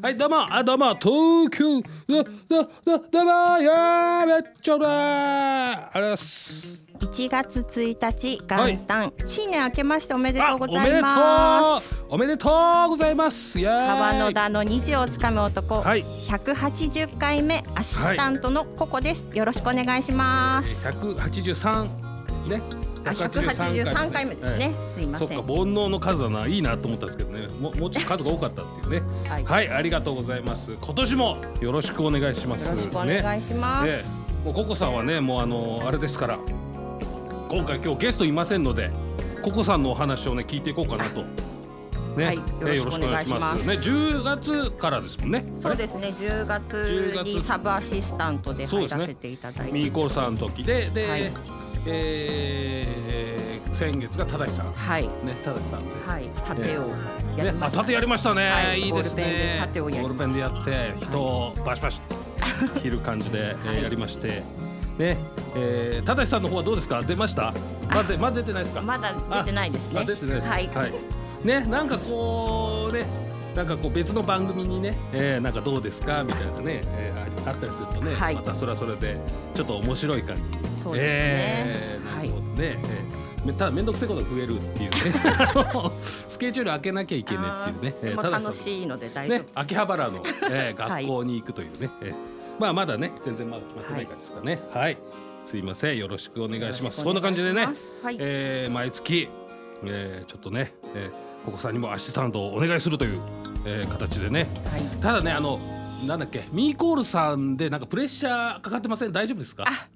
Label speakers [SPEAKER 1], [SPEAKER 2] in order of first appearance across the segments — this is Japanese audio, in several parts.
[SPEAKER 1] はいどうもあどうも東京どどどどうもやーめっちゃうだありがとうございます。
[SPEAKER 2] 1月1日
[SPEAKER 1] はい。
[SPEAKER 2] 元旦、新年明けましておめでと
[SPEAKER 1] あ
[SPEAKER 2] うございます。
[SPEAKER 1] う。おめでとうございます。
[SPEAKER 2] 川野田の虹をつかむ男、
[SPEAKER 1] はい。
[SPEAKER 2] 180回目アシスタントのココです、よろしくお願いします。
[SPEAKER 1] 183ね。
[SPEAKER 2] あ183回目ですね、すいません。
[SPEAKER 1] そっか煩悩の数だないいなと思ったんですけどね。も もうちょっと数が多かったっていうね。
[SPEAKER 2] はい、
[SPEAKER 1] はいありがとうございます。今年もよろしくお願いします
[SPEAKER 2] よろしくお
[SPEAKER 1] ね
[SPEAKER 2] 願いします、
[SPEAKER 1] ねもうココさんはねもうあのあれですから今回今日ゲストいませんのでココさんのお話をね聞いていこうかなと。ね、
[SPEAKER 2] はい
[SPEAKER 1] え
[SPEAKER 2] よろしくお願いします。
[SPEAKER 1] ね10月からですもんね。
[SPEAKER 2] そうですね10月にサブアシスタントで入らせていただいて、
[SPEAKER 1] ミーコさんの時でで、
[SPEAKER 2] はい
[SPEAKER 1] えー先月が正さん。
[SPEAKER 2] はい。
[SPEAKER 1] ね正さんで。
[SPEAKER 2] はい。盾をやりました、
[SPEAKER 1] 縦やりましたね、
[SPEAKER 2] はい。
[SPEAKER 1] い、いですね。
[SPEAKER 2] ボールペンで縦をやり
[SPEAKER 1] ボールペンでやって人をバシバシ切る感じで、えーやりまして。ねえー、正さんの方はどうですか？出ました？まだ出まだ出てないですか？
[SPEAKER 2] まだ出てないですね。
[SPEAKER 1] あ出てないです
[SPEAKER 2] はい、
[SPEAKER 1] ねなんかこうねなんかこう別の番組にね、えー、なんかどうですか？みたいなね、えー、ああったりするとね、
[SPEAKER 2] はい。
[SPEAKER 1] またそれはそれでちょっと面白い感じに
[SPEAKER 2] そうですね、
[SPEAKER 1] えー、な
[SPEAKER 2] はい
[SPEAKER 1] りそうでね、えーめただ面倒くせえことが増えるっていうね。スケジュール開けなきゃいけないっていうね、えー
[SPEAKER 2] まあ
[SPEAKER 1] たださ
[SPEAKER 2] 楽しいので大丈夫。
[SPEAKER 1] ね、秋葉原の、えー、
[SPEAKER 2] はい。
[SPEAKER 1] 学校に行くというね、えーまあまだね全然まだ決まってない感じですかね。はい、すいません。よろしくお願いします。そんな感じでね、
[SPEAKER 2] はい、
[SPEAKER 1] えー毎月、えーちょっとね、えー、ここさんにもアシスタントをお願いするという、えー形でね。
[SPEAKER 2] はい、
[SPEAKER 1] ただねあのなんだっけミーコールさんでなんかプレッシャーかかってません？大丈夫ですか？
[SPEAKER 2] あ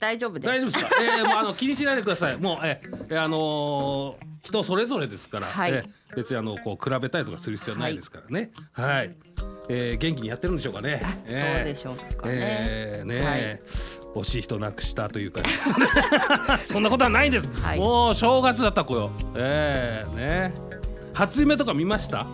[SPEAKER 2] 大丈夫です
[SPEAKER 1] 大丈夫ですか？えー、もうあの 気にしないでください。もうえーえーあのー人それぞれですから、
[SPEAKER 2] はい
[SPEAKER 1] えー別にあのこう比べたりとかする必要はないですからね。はい。えー元気にやってるんでしょうかね。
[SPEAKER 2] そう
[SPEAKER 1] え
[SPEAKER 2] でしょうかね、
[SPEAKER 1] えーね、
[SPEAKER 2] はい
[SPEAKER 1] 惜しい人なくしたというか、そんなことはないんです。
[SPEAKER 2] はい
[SPEAKER 1] もう正月だった子よ。えー、ね。初夢とか見ました？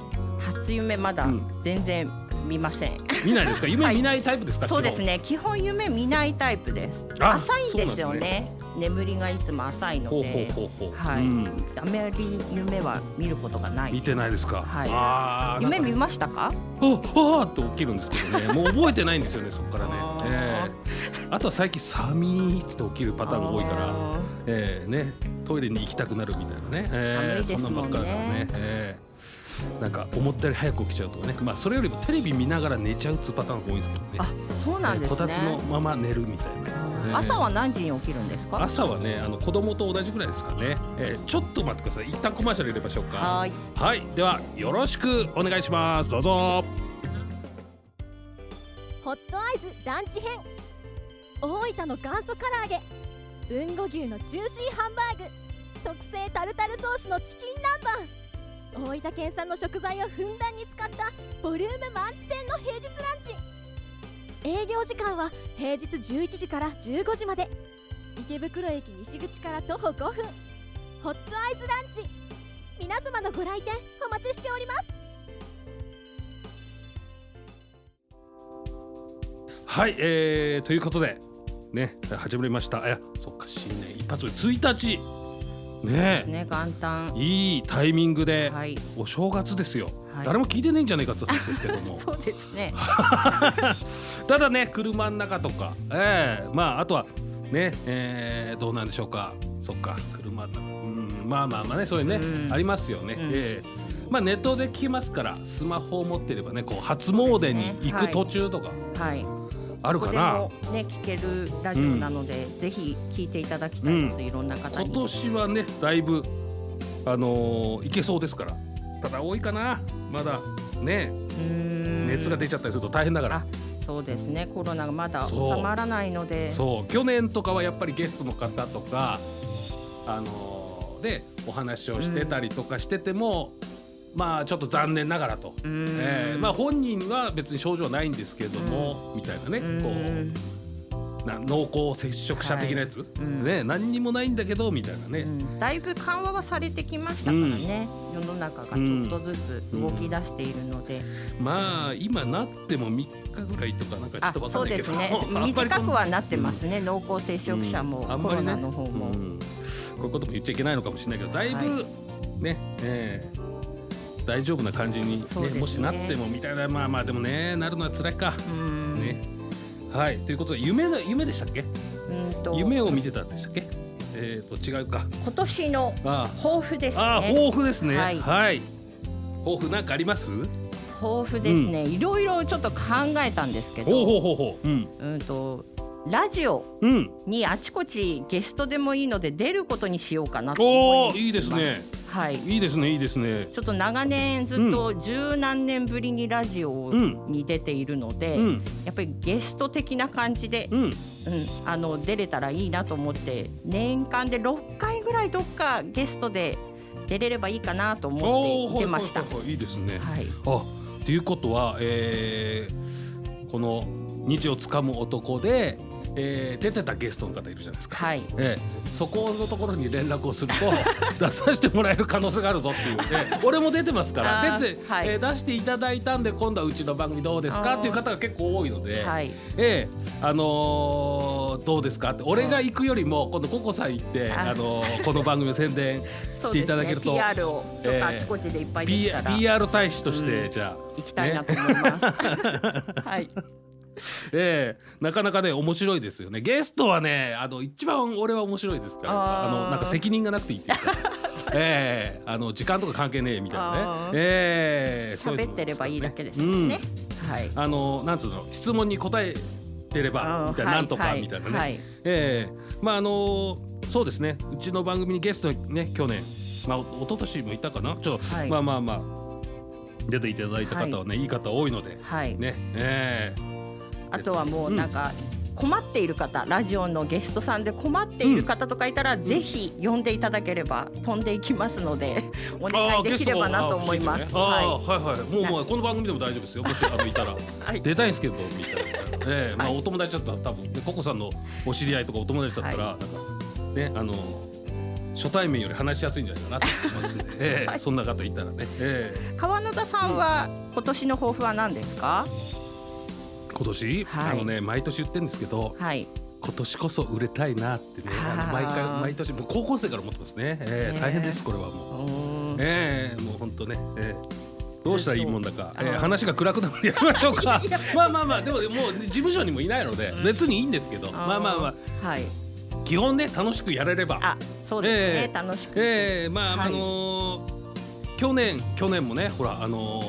[SPEAKER 2] 初夢まだ
[SPEAKER 1] うん
[SPEAKER 2] 全然見ません、
[SPEAKER 1] 見ないですか？夢
[SPEAKER 2] はい。
[SPEAKER 1] 見ないタイプですか？
[SPEAKER 2] そうですね。基本。夢見ないタイプです。
[SPEAKER 1] あ
[SPEAKER 2] 浅いんですよ
[SPEAKER 1] そうなん
[SPEAKER 2] ね。眠りがいつも浅いの。で。
[SPEAKER 1] ほうほうほうほう。
[SPEAKER 2] はい、
[SPEAKER 1] うん。
[SPEAKER 2] あまり夢は見ることがない。
[SPEAKER 1] 見てないですか？
[SPEAKER 2] はい。夢見ましたか？
[SPEAKER 1] ああって起きるんですけどね。もう覚えてないんですよねそこからね。ええ。あとは最近寒いっつって起きるパターンが多いから
[SPEAKER 2] あ
[SPEAKER 1] ええね。トイレに行きたくなるみたいなね、ええ
[SPEAKER 2] 寒いですもんね。
[SPEAKER 1] そんなんばっかりだからね、ええなんか思ったより早く起きちゃうとかねまあそれよりもテレビ見ながら寝ちゃうっつうパターンが多いんですけどね。
[SPEAKER 2] あそうなんですね。
[SPEAKER 1] ええこたつのまま寝るみたいな、ええ
[SPEAKER 2] 朝は何時に起きるんですか？
[SPEAKER 1] 朝はねあの子供と同じぐらいですかね、ええちょっと待ってください。一旦コマーシャル入れましょうか。
[SPEAKER 2] はーい。
[SPEAKER 1] はい、ではよろしくお願いします。どうぞ。
[SPEAKER 3] ホットアイズランチ編。大分の元祖唐揚げ。豊後牛のジューシーハンバーグ。特製タルタルソースのチキン南蛮大分県産の食材をふんだんに使ったボリューム満点の平日ランチ。営業時間は平日11時から15時まで。池袋駅西口から徒歩5分。ホットアイズランチ。皆様のご来店お待ちしております。
[SPEAKER 1] はい、えー、ということでね始まりました。いや、そっか新年一発目。1日。ね
[SPEAKER 2] ね元旦。
[SPEAKER 1] えいいタイミングで
[SPEAKER 2] はい。
[SPEAKER 1] お正月ですよ。
[SPEAKER 2] はい。
[SPEAKER 1] 誰も聞いてないんじゃないかって話ですけども。
[SPEAKER 2] そうですね。
[SPEAKER 1] ただね車の中とか、えー、まああとはね、えー、どうなんでしょうか。そっか車うんまあまあまあねそういうね、
[SPEAKER 2] うん。
[SPEAKER 1] ありますよね、
[SPEAKER 2] うん。
[SPEAKER 1] えーまあネットで聞きますからスマホを持ってればねこう初詣に行く途中とか。
[SPEAKER 2] はい
[SPEAKER 1] あるかな、
[SPEAKER 2] ここでもね聞けるラジオなので、ぜひ聞いていただきたいです、いろんな方
[SPEAKER 1] 今
[SPEAKER 2] に
[SPEAKER 1] 年はねだいぶあのーいけそうですから。ただ多いかな。まだね。熱が出ちゃったりすると大変だから。
[SPEAKER 2] あそうですね。コロナがまだ収まらないので。
[SPEAKER 1] そう。去年とかはやっぱりゲストの方とかあのーでお話をしてたりとかしてても、まあちょっと残念ながらと、えーまあ本人は別に症状はないんですけども、みたいなね、
[SPEAKER 2] うん。
[SPEAKER 1] こうな濃厚接触者的なやつ、
[SPEAKER 2] うん。
[SPEAKER 1] ね何にもないんだけどみたいなね、
[SPEAKER 2] うん。だいぶ緩和はされてきましたからね、世の中がちょっとずつ動き出しているので、
[SPEAKER 1] まあ今なっても3日ぐらいとかなんかちょっ
[SPEAKER 2] あ
[SPEAKER 1] とわか
[SPEAKER 2] そう
[SPEAKER 1] んないけど。
[SPEAKER 2] ですね。短くはなってますね、濃厚接触者も、コロ
[SPEAKER 1] うん。あんまりね。
[SPEAKER 2] ナの方も、
[SPEAKER 1] うん。こういうことも言っちゃいけないのかもしれないけどだいぶ、
[SPEAKER 2] は
[SPEAKER 1] ね、えー大丈夫な感じに、ね
[SPEAKER 2] ね。
[SPEAKER 1] もしなってもみたいなまあまあでもねなるのは辛いか、
[SPEAKER 2] うん。
[SPEAKER 1] ね。はい。ということで夢の夢でしたっけ？夢を見てたんでしたっけ？えっ、と違うか。
[SPEAKER 2] 今年の
[SPEAKER 1] あ
[SPEAKER 2] 抱負ですね。
[SPEAKER 1] ああ豊富ですね。
[SPEAKER 2] はい。
[SPEAKER 1] はい。抱負なんかあります？
[SPEAKER 2] 抱負ですね、いろいろちょっと考えたんですけど。
[SPEAKER 1] ほうほうほうほう。うん。
[SPEAKER 2] うんとラジオ
[SPEAKER 1] うん。
[SPEAKER 2] にあちこちゲストでもいいので出ることにしようかなと
[SPEAKER 1] おお
[SPEAKER 2] 思います。
[SPEAKER 1] いいですね。
[SPEAKER 2] はい。
[SPEAKER 1] いいですねいいですね。
[SPEAKER 2] ちょっと長年ずっと十何年ぶりにラジオ
[SPEAKER 1] うん
[SPEAKER 2] に出ているので、
[SPEAKER 1] うん。
[SPEAKER 2] やっぱりゲスト的な感じで、
[SPEAKER 1] うん。
[SPEAKER 2] うん、あの出れたらいいなと思って年間で6回ぐらいどっかゲストで出れればいいかなと思
[SPEAKER 1] おお
[SPEAKER 2] って出ました。
[SPEAKER 1] はいはいですね。
[SPEAKER 2] はい、
[SPEAKER 1] あっていうことは、えーこの日をつかむ男で、えー出てたゲストの方いるじゃないですか。
[SPEAKER 2] はい、
[SPEAKER 1] ええ、そこのところに連絡をすると 出させてもらえる可能性があるぞっていう、ええ。俺も出てますから出て、
[SPEAKER 2] はい。
[SPEAKER 1] えー出していただいたんで今度はうちの番組どうですかっていう方が結構多いので、
[SPEAKER 2] はい、
[SPEAKER 1] ええ。あのーどうですかって。俺が行くよりも今度ココさん行って、
[SPEAKER 2] あ
[SPEAKER 1] あのーこの番組を宣伝 していただけると、
[SPEAKER 2] ね、PR をちょっとあちこちでいっぱいでたら。
[SPEAKER 1] PR 大使として、
[SPEAKER 2] うん
[SPEAKER 1] じゃあ。
[SPEAKER 2] 行きたいなと思います。はい、
[SPEAKER 1] ええなかなかね面白いですよね。ゲストはねあの一番俺は面白いですから。あのなんか責任がなくていいっていうか。ええあの時間とか関係ねえみたいなね。ええそういう
[SPEAKER 2] 喋ってればいいだけです
[SPEAKER 1] うん
[SPEAKER 2] ね。はい。
[SPEAKER 1] あのなんつうの質問に答えてればみたいな、
[SPEAKER 2] はい
[SPEAKER 1] なんとか
[SPEAKER 2] はい
[SPEAKER 1] みたいなね、
[SPEAKER 2] はい。
[SPEAKER 1] ええまああのそうですね。うちの番組にゲストにね去年まあお一昨年もいたかな。ちょっと、
[SPEAKER 2] はい。
[SPEAKER 1] まあまあまあ出ていただいた方はね、い、い方多いので。
[SPEAKER 2] はい。
[SPEAKER 1] ね。ええ
[SPEAKER 2] あとはもうなんか困っている方、ラジオのゲストさんで困っている方とかいたら、ぜひ呼んでいただければ飛んでいきますので、お願いできればなと思います。
[SPEAKER 1] あー
[SPEAKER 2] は
[SPEAKER 1] はいはい。もうもうこの番組でも大丈夫ですよ。もしあのいたら。
[SPEAKER 2] い。はい。
[SPEAKER 1] 出たいんですけどみたいな、ええまあ
[SPEAKER 2] はい。
[SPEAKER 1] お友達だったら多分でココさんのお知り合いとかお友達だったら、
[SPEAKER 2] は
[SPEAKER 1] なんかねあの初対面より話しやすいんじゃないかなと思いますんで、え え
[SPEAKER 2] はい。
[SPEAKER 1] そんな方いたらね、え
[SPEAKER 2] 川野田さんは今年の抱負は何ですか？
[SPEAKER 1] え今年、
[SPEAKER 2] はい。
[SPEAKER 1] あのね毎年言ってるんですけど
[SPEAKER 2] はい。
[SPEAKER 1] 今年こそ売れたいなってね毎回毎年もう高校生から思ってますね、ええ
[SPEAKER 2] ねえ。
[SPEAKER 1] 大変ですこれはもう。ええもう本当ね、ええどうしたらいいもんだか、ええ
[SPEAKER 2] あの
[SPEAKER 1] 話が暗くなるんでやりましょうか。まあまあまあでももう事務所にもいないので
[SPEAKER 2] うん。
[SPEAKER 1] 別にいいんですけど、まあまあまあ。
[SPEAKER 2] はい。
[SPEAKER 1] 基本ね楽しくやれれば。
[SPEAKER 2] あ、そうですね。
[SPEAKER 1] ええ
[SPEAKER 2] 楽しく。
[SPEAKER 1] ええまあ、
[SPEAKER 2] はい。
[SPEAKER 1] あのー去年去年もねほらあの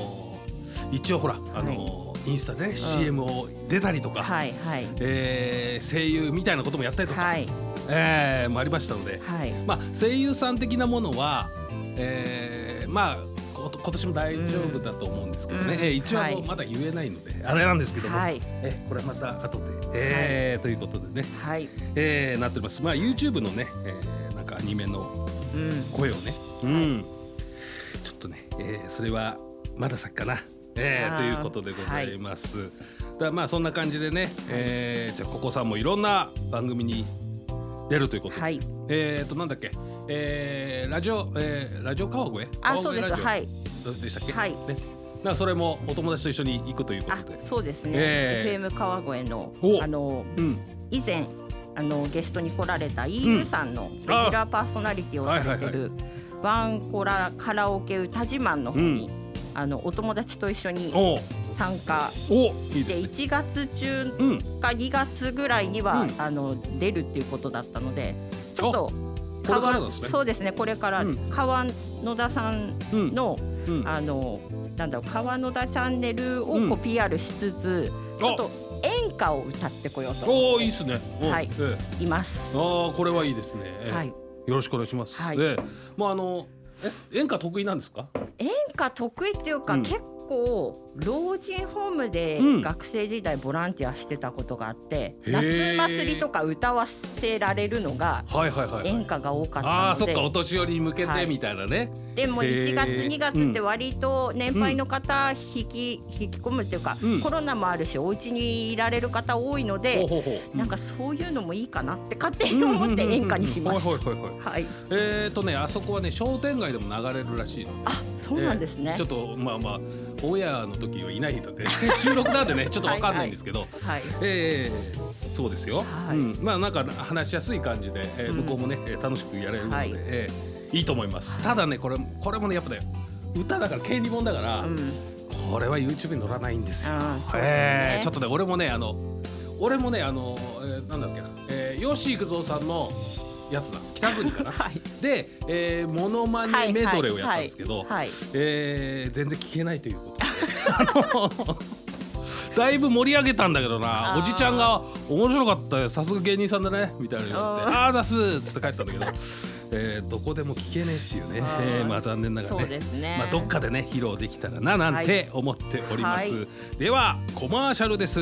[SPEAKER 1] ー一応ほらあのーインスタでね、CM を出たりとか、
[SPEAKER 2] はいはい。
[SPEAKER 1] ええ声優みたいなこともやったりとか、
[SPEAKER 2] はい。
[SPEAKER 1] ええもありましたので、
[SPEAKER 2] はい。
[SPEAKER 1] まあ、声優さん的なものは、えーまあこ今年も大丈夫だと思うんですけどね、
[SPEAKER 2] うん。
[SPEAKER 1] えー一応まだ言えないので、あれなんですけども、
[SPEAKER 2] はい。
[SPEAKER 1] えーこれはまた後で、えーということでね、
[SPEAKER 2] はい。
[SPEAKER 1] えーなっております、まあ、YouTube のね、えーなんかアニメの
[SPEAKER 2] うん。
[SPEAKER 1] 声をね、うん、ちょっとね、えーそれはまだ先かな、えー。ということでございます。だからまあそんな感じでね、えーじゃあここさんもいろんな番組に出るということで、
[SPEAKER 2] はい。
[SPEAKER 1] えっ、となんだっけ、えー、ラジオ、えー、ラジオ川越？
[SPEAKER 2] あ、そうです。はい。
[SPEAKER 1] でしたっけ、
[SPEAKER 2] はい。
[SPEAKER 1] ね、それもお友達と一緒に行くというこ
[SPEAKER 2] あ
[SPEAKER 1] とで、、
[SPEAKER 2] そうですね。
[SPEAKER 1] え
[SPEAKER 2] FM 川越の
[SPEAKER 1] お。
[SPEAKER 2] あの
[SPEAKER 1] うん、
[SPEAKER 2] 以前あのゲストに来られたイーユさんのレギュラーパーソナリティをされてるワンコラカラオケ歌自慢の方に、あのお友達と一緒に
[SPEAKER 1] お。
[SPEAKER 2] 参加。
[SPEAKER 1] おいい
[SPEAKER 2] で
[SPEAKER 1] ですね。
[SPEAKER 2] 1月中
[SPEAKER 1] うん、
[SPEAKER 2] か2月ぐらいには、
[SPEAKER 1] うん。
[SPEAKER 2] あの出るっていうことだったのでちょっと
[SPEAKER 1] これからなんですね。
[SPEAKER 2] そうですねこれから
[SPEAKER 1] うん。
[SPEAKER 2] 川野田さん
[SPEAKER 1] うん、
[SPEAKER 2] の、
[SPEAKER 1] うん、
[SPEAKER 2] あのなんだろう川野田チャンネルを
[SPEAKER 1] うん。
[SPEAKER 2] こう PR しつつ、ちょっと演歌を歌ってこようと
[SPEAKER 1] おいいですね。お
[SPEAKER 2] はい。います。
[SPEAKER 1] ああこれはいいですね。ええ。
[SPEAKER 2] はい、
[SPEAKER 1] よろしくお願いします。
[SPEAKER 2] はい。
[SPEAKER 1] ええ。もうあのえ演歌得意なんですか？
[SPEAKER 2] 演歌得意っていうか、
[SPEAKER 1] うん
[SPEAKER 2] 結構老人ホームで
[SPEAKER 1] うん
[SPEAKER 2] 学生時代ボランティアしてたことがあって、
[SPEAKER 1] へー
[SPEAKER 2] 夏祭りとか歌わせられるのが
[SPEAKER 1] はいはいはい、はい。
[SPEAKER 2] 演歌が多かった
[SPEAKER 1] ああ
[SPEAKER 2] ので、
[SPEAKER 1] そっかお年寄りに向け
[SPEAKER 2] はい
[SPEAKER 1] てみたいなね。
[SPEAKER 2] でも
[SPEAKER 1] へー
[SPEAKER 2] 1月2月って割と年配の方引き,、引き込むっていうか、
[SPEAKER 1] うん
[SPEAKER 2] コロナもあるしお家にいられる方多いので、
[SPEAKER 1] ほう。
[SPEAKER 2] なんかそういうのもいいかなって勝手に思って演歌にしました。
[SPEAKER 1] はいはいはいはい。
[SPEAKER 2] はい、
[SPEAKER 1] えーとねあそこはね商店街でも流れるらしいの。
[SPEAKER 2] あそうなんですね。
[SPEAKER 1] ちょっとまあまあオンエアの時はいないので 収録なんでねちょっとわかんないんですけど、
[SPEAKER 2] はい。
[SPEAKER 1] えーそうですよ、
[SPEAKER 2] はい。
[SPEAKER 1] うん、まあなんか話しやすい感じで、えー
[SPEAKER 2] うん。
[SPEAKER 1] 向こうもね、えー楽しくやれるので、
[SPEAKER 2] はい。
[SPEAKER 1] えーいいと思います、
[SPEAKER 2] はい。
[SPEAKER 1] ただねこれこれもねやっぱね歌だから権利本だから、
[SPEAKER 2] うん。
[SPEAKER 1] これは YouTube に載らないんですよ。
[SPEAKER 2] あーそうだね。
[SPEAKER 1] えーちょっとね俺もねあの俺もねあの、えーなんだっけな、えー、吉幾三さんのやつだ。北国かな。
[SPEAKER 2] はい。
[SPEAKER 1] で、えー、モノマネメドレーをやったんですけど、
[SPEAKER 2] はいはい
[SPEAKER 1] えー全然聞けないということで。だいぶ盛り上げたんだけどな。おじちゃんが「面白かったよ。さすが芸人さんだね」みたいなの言われて「
[SPEAKER 2] あー。
[SPEAKER 1] ああーだす」っつって帰ったんだけど、えーどこでも聞けねえっていうね。えーまあ残念ながらね。
[SPEAKER 2] ね。
[SPEAKER 1] まあ、どっかでね披露できたらななんて思っております、
[SPEAKER 2] はい。
[SPEAKER 1] ではコマーシャルです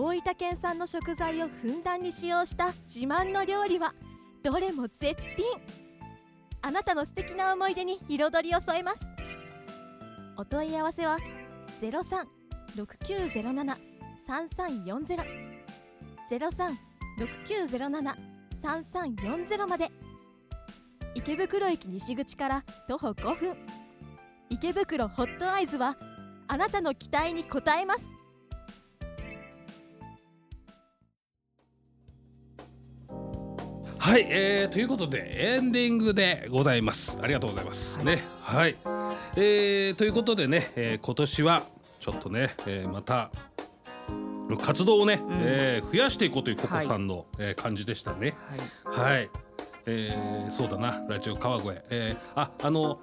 [SPEAKER 3] 大分県産の食材をふんだんに使用した自慢の料理はどれも絶品。あなたの素敵な思い出に彩りを添えます。お問い合わせは0369073340 369073340まで。池袋駅西口から徒歩5分。池袋ホットアイズはあなたの期待に応えます。
[SPEAKER 1] はい、えー、ということでエンディングでございます。ありがとうございます、ねはい。えー、ということでね、えー今年はちょっとね、えーまた活動をね、えー増やしていこうというココさんの、えー感じでしたね。
[SPEAKER 2] はい。
[SPEAKER 1] はい、えーそうだなラジオ川越、えーああの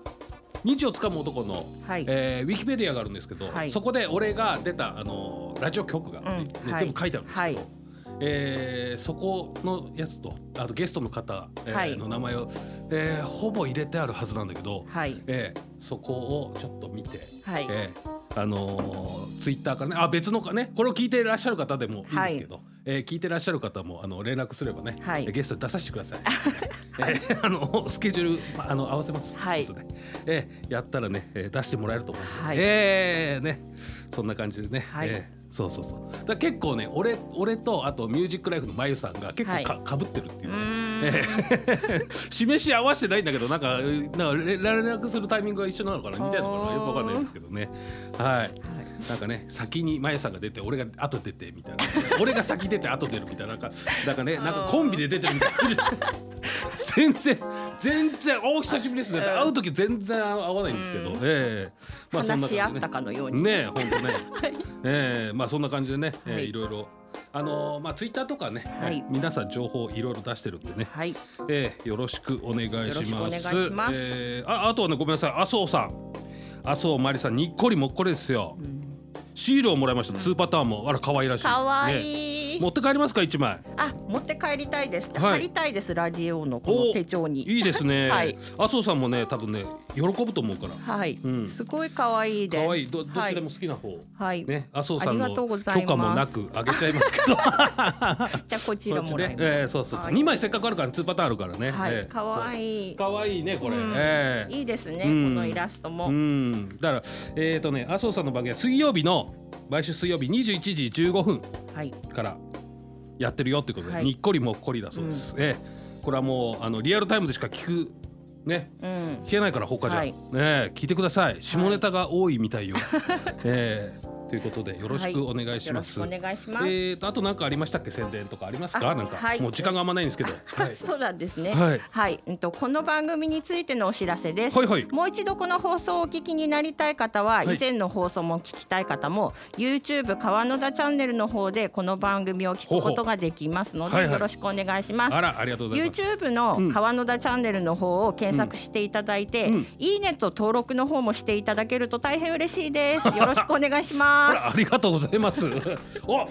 [SPEAKER 1] 日をつかむ男の、
[SPEAKER 2] はい。
[SPEAKER 1] えーウィキペディアがあるんですけど、
[SPEAKER 2] はい。
[SPEAKER 1] そこで俺が出たあのラジオ局が、ね
[SPEAKER 2] うん。はい
[SPEAKER 1] 全部書いてあるんですけど、
[SPEAKER 2] はい
[SPEAKER 1] えーそこのやつとあとゲストの方、えー
[SPEAKER 2] はい。
[SPEAKER 1] の名前を、えーほぼ入れてあるはずなんだけど、
[SPEAKER 2] はい。
[SPEAKER 1] えーそこをちょっと見て、
[SPEAKER 2] はい。
[SPEAKER 1] えーあのツイッターからねあ別のかねこれを聞いていらっしゃる方でもいいんですけど、えー聞いていらっしゃる方もあの連絡すればね、
[SPEAKER 2] はい。
[SPEAKER 1] えーゲストに出させてください。えーあのスケジュールまああの合わせます。
[SPEAKER 2] はい。
[SPEAKER 1] ということで。えーやったらね、えー出してもらえると思う。んで、
[SPEAKER 2] はい。
[SPEAKER 1] えーねそんな感じでね、
[SPEAKER 2] はい。
[SPEAKER 1] えーそうそうそう。だ結構ね俺俺とあとミュージックライフのまゆさんが結構か,、かぶってるっていううね、示し合わせてないんだけどなんかなんか連連絡するタイミングが一緒なのかなみたいなのかなよくわかんないんですけどね。はいなんかね先にまゆさんが出て俺が後出てみたいな。俺が先出て後出るみたいななんかなんかねなんかコンビで出てるみたいな。全然全然お久しぶりですね。会う時全然合わないんですけど、
[SPEAKER 2] うん。
[SPEAKER 1] ええ。まあそんな
[SPEAKER 2] 話し合っ
[SPEAKER 1] 感じでね。
[SPEAKER 2] たかのように。
[SPEAKER 1] ねえ本当ね、ええまあそんな感じでね、えー
[SPEAKER 2] はい。
[SPEAKER 1] いろいろ。あのーまあツイッターとかね、
[SPEAKER 2] はい。
[SPEAKER 1] 皆さん情報いろいろ出してるんでね、
[SPEAKER 2] はい。
[SPEAKER 1] えーよろしくお願いします。
[SPEAKER 2] ます。
[SPEAKER 1] えーああとはねごめんなさい。麻生さん。麻生まりさんにっこりもっこりですよ。シールをもらいました、ツーパターンも。あら可愛らしい。
[SPEAKER 2] かわ
[SPEAKER 1] ね
[SPEAKER 2] い。い、
[SPEAKER 1] 持って帰りますか一枚。
[SPEAKER 2] あ持って帰りたいです、
[SPEAKER 1] はい。
[SPEAKER 2] 貼りたいですラジオのこの手帳に。
[SPEAKER 1] いいですね。
[SPEAKER 2] はい。
[SPEAKER 1] 麻生さんもね多分ね喜ぶと思うから。
[SPEAKER 2] はい、
[SPEAKER 1] うん。
[SPEAKER 2] すごい可愛いです。
[SPEAKER 1] 可愛い。どどっちでも好きな方。
[SPEAKER 2] はい、
[SPEAKER 1] ね麻生さんの許可もなくあげちゃいますけど。
[SPEAKER 2] じゃあこちらもらいます、
[SPEAKER 1] えー、そうそうそう。
[SPEAKER 2] はい。
[SPEAKER 1] 二、枚せっかくあるからツーパターンあるからね。
[SPEAKER 2] はい、
[SPEAKER 1] えー
[SPEAKER 2] 可愛い。
[SPEAKER 1] 可愛いねこれ。
[SPEAKER 2] うん。
[SPEAKER 1] えー。
[SPEAKER 2] いいですね、
[SPEAKER 1] うん。
[SPEAKER 2] このイラストも、
[SPEAKER 1] うん、だから、えっ、とね、麻生さんの番組は水曜日の毎週水曜日21時15分
[SPEAKER 2] はい。
[SPEAKER 1] からやってるよってことで、
[SPEAKER 2] はい。
[SPEAKER 1] にっこりもっこりだそうです。ええ。これはもうあのリアルタイムでしか聞くね
[SPEAKER 2] うん。
[SPEAKER 1] 聞けないから他じゃ、
[SPEAKER 2] はい。
[SPEAKER 1] ねえ聞いてください。下ネタが多いみたいよ。ええということでよろしくお願いします。
[SPEAKER 2] よろしくお願いします、
[SPEAKER 1] えーとあと何かありましたっけ？宣伝とかありますか？
[SPEAKER 2] あ
[SPEAKER 1] なんか、
[SPEAKER 2] はい。
[SPEAKER 1] もう時間があんまないんですけど。はい。
[SPEAKER 2] そうなんですね。
[SPEAKER 1] はい。
[SPEAKER 2] はい、うんとこの番組についてのお知らせです。
[SPEAKER 1] はいはい。
[SPEAKER 2] もう一度この放送をお聞きになりたい方は、
[SPEAKER 1] はい。
[SPEAKER 2] 以前の放送も聞きたい方も YouTube 川野田チャンネルの方でこの番組を聞くことができますので
[SPEAKER 1] ほうほうはいはい。
[SPEAKER 2] よろしくお願いします。
[SPEAKER 1] あらありがとうございます。
[SPEAKER 2] YouTube の川野田チャンネルの方を検索していただいて、
[SPEAKER 1] うん。うん。
[SPEAKER 2] いいねと登録の方もしていただけると大変嬉しいです。よろしくお願いし
[SPEAKER 1] あ
[SPEAKER 2] ま
[SPEAKER 1] らありがとうございます。お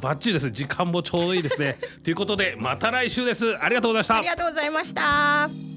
[SPEAKER 1] バッチリですね時間もちょうどいいですね。ということでまた来週です。ありがとうございまし
[SPEAKER 2] す。あ
[SPEAKER 1] た
[SPEAKER 2] り。がとうございました。